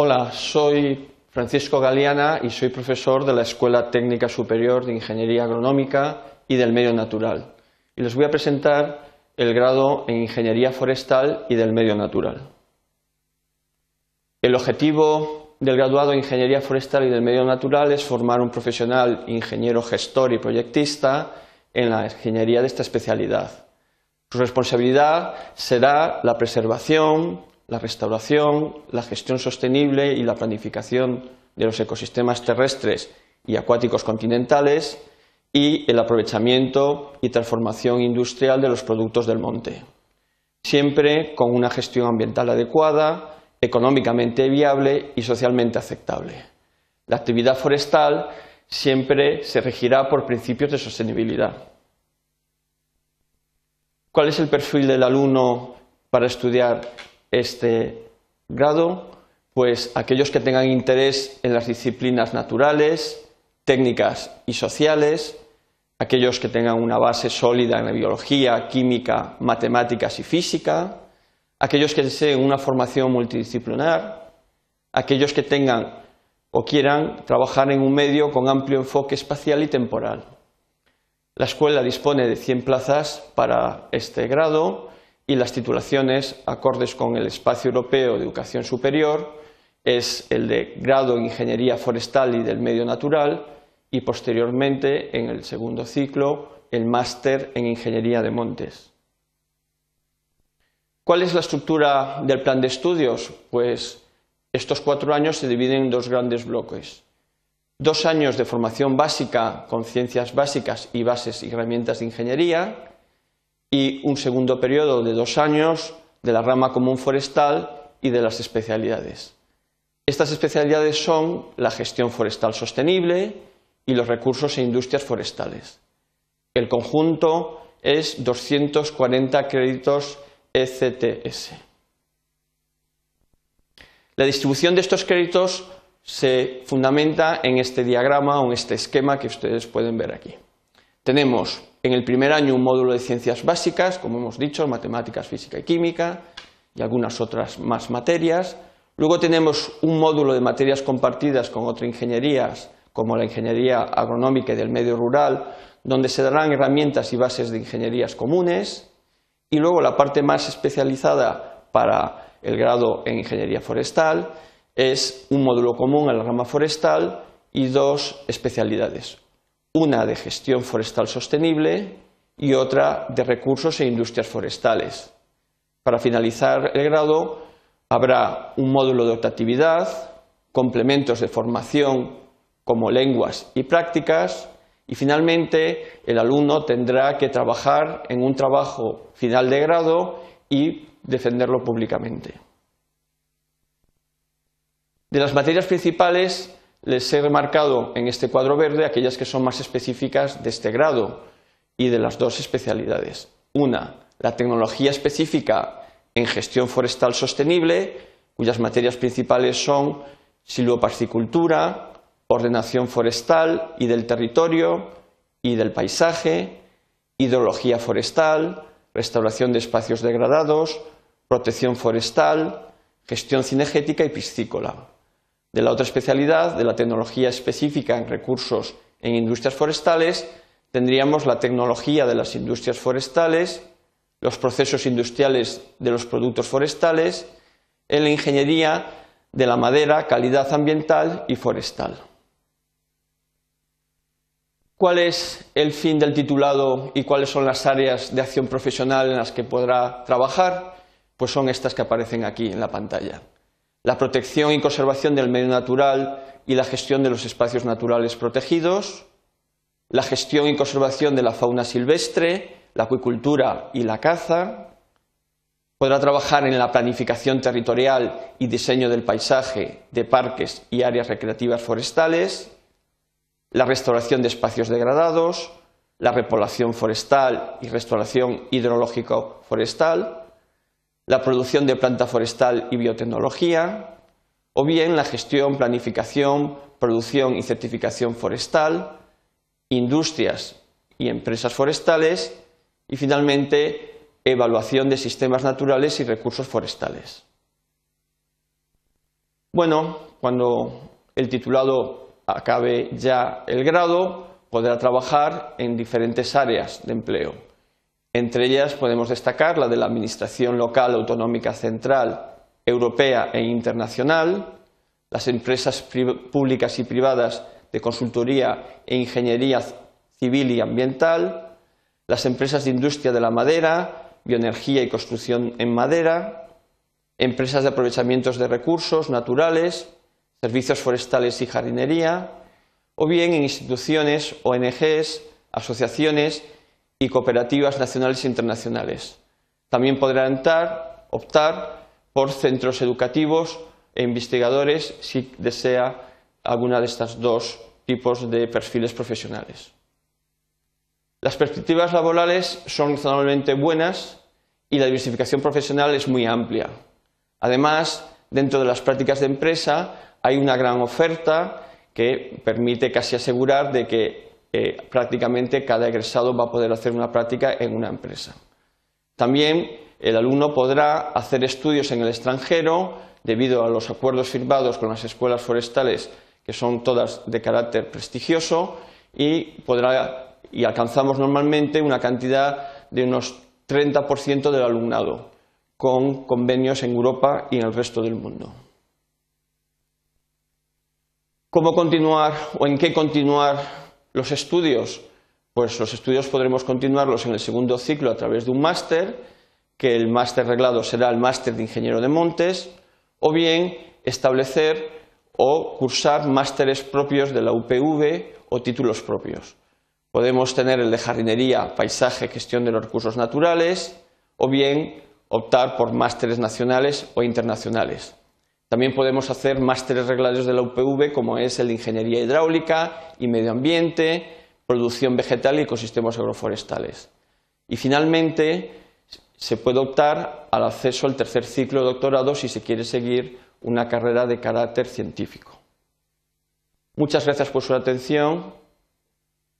Hola, soy Francisco Galeana y soy profesor de la Escuela Técnica Superior de Ingeniería Agronómica y del Medio Natural. Y les voy a presentar el grado en Ingeniería Forestal y del Medio Natural. El objetivo del graduado en Ingeniería Forestal y del Medio Natural es formar un profesional ingeniero gestor y proyectista en la ingeniería de esta especialidad. Su responsabilidad será la preservación, la restauración, la gestión sostenible y la planificación de los ecosistemas terrestres y acuáticos continentales y el aprovechamiento y transformación industrial de los productos del monte, siempre con una gestión ambiental adecuada, económicamente viable y socialmente aceptable. La actividad forestal siempre se regirá por principios de sostenibilidad. ¿Cuál es el perfil del alumno para estudiar este grado? Pues aquellos que tengan interés en las disciplinas naturales, técnicas y sociales, aquellos que tengan una base sólida en la biología, química, matemáticas y física, aquellos que deseen una formación multidisciplinar, aquellos que tengan o quieran trabajar en un medio con amplio enfoque espacial y temporal. La escuela dispone de 100 plazas para este grado y las titulaciones, acordes con el Espacio Europeo de Educación Superior, es el de grado en Ingeniería Forestal y del Medio Natural y posteriormente, en el segundo ciclo, el máster en Ingeniería de Montes. ¿Cuál es la estructura del plan de estudios? Pues estos cuatro años se dividen en dos grandes bloques. Dos años de formación básica con ciencias básicas y bases y herramientas de ingeniería y un segundo periodo de dos años de la rama común forestal y de las especialidades. Estas especialidades son la gestión forestal sostenible y los recursos e industrias forestales. El conjunto es 240 créditos ECTS. La distribución de estos créditos se fundamenta en este diagrama o en este esquema que ustedes pueden ver aquí. Tenemos en el primer año un módulo de ciencias básicas, como hemos dicho, matemáticas, física y química, y algunas otras más materias. Luego tenemos un módulo de materias compartidas con otras ingenierías, como la ingeniería agronómica y del medio rural, donde se darán herramientas y bases de ingenierías comunes. Y luego la parte más especializada para el grado en ingeniería forestal es un módulo común a la rama forestal y dos especialidades, una de gestión forestal sostenible y otra de recursos e industrias forestales. Para finalizar el grado habrá un módulo de optatividad, complementos de formación como lenguas y prácticas, y finalmente, el alumno tendrá que trabajar en un trabajo final de grado y defenderlo públicamente. De las materias principales, les he remarcado en este cuadro verde aquellas que son más específicas de este grado y de las dos especialidades. Una, la tecnología específica en gestión forestal sostenible, cuyas materias principales son silvopascicultura, ordenación forestal y del territorio y del paisaje, hidrología forestal, restauración de espacios degradados, protección forestal, gestión cinegética y piscícola. De la otra especialidad, de la tecnología específica en recursos en industrias forestales, tendríamos la tecnología de las industrias forestales, los procesos industriales de los productos forestales, en la ingeniería de la madera, calidad ambiental y forestal. ¿Cuál es el fin del titulado y cuáles son las áreas de acción profesional en las que podrá trabajar? Pues son estas que aparecen aquí en la pantalla. La protección y conservación del medio natural y la gestión de los espacios naturales protegidos, la gestión y conservación de la fauna silvestre, la acuicultura y la caza, podrá trabajar en la planificación territorial y diseño del paisaje, de parques y áreas recreativas forestales, la restauración de espacios degradados, la repoblación forestal y restauración hidrológico forestal, la producción de planta forestal y biotecnología, o bien la gestión, planificación, producción y certificación forestal, industrias y empresas forestales y finalmente evaluación de sistemas naturales y recursos forestales. Bueno, cuando el titulado acabe ya el grado, podrá trabajar en diferentes áreas de empleo. Entre ellas podemos destacar la de la Administración Local Autonómica Central, Europea e Internacional, las empresas públicas y privadas de consultoría e ingeniería civil y ambiental, las empresas de industria de la madera, bioenergía y construcción en madera, empresas de aprovechamientos de recursos naturales, servicios forestales y jardinería, o bien en instituciones, ONGs, asociaciones y cooperativas nacionales e internacionales. También podrán optar por centros educativos e investigadores si desea alguna de estos dos tipos de perfiles profesionales. Las perspectivas laborales son razonablemente buenas y la diversificación profesional es muy amplia. Además, dentro de las prácticas de empresa hay una gran oferta que permite casi asegurar de que eh, prácticamente cada egresado va a poder hacer una práctica en una empresa. También el alumno podrá hacer estudios en el extranjero debido a los acuerdos firmados con las escuelas forestales que son todas de carácter prestigioso y, y alcanzamos normalmente una cantidad de unos 30% del alumnado con convenios en Europa y en el resto del mundo. ¿Cómo continuar o en qué continuar los estudios? Pues los estudios podremos continuarlos en el segundo ciclo a través de un máster, que el máster reglado será el máster de ingeniero de montes, o bien establecer o cursar másteres propios de la UPV o títulos propios. Podemos tener el de jardinería, paisaje, gestión de los recursos naturales o bien optar por másteres nacionales o internacionales. También podemos hacer másteres reglados de la UPV como es el de ingeniería hidráulica y medio ambiente, producción vegetal y ecosistemas agroforestales. Y finalmente se puede optar al acceso al tercer ciclo de doctorado si se quiere seguir una carrera de carácter científico. Muchas gracias por su atención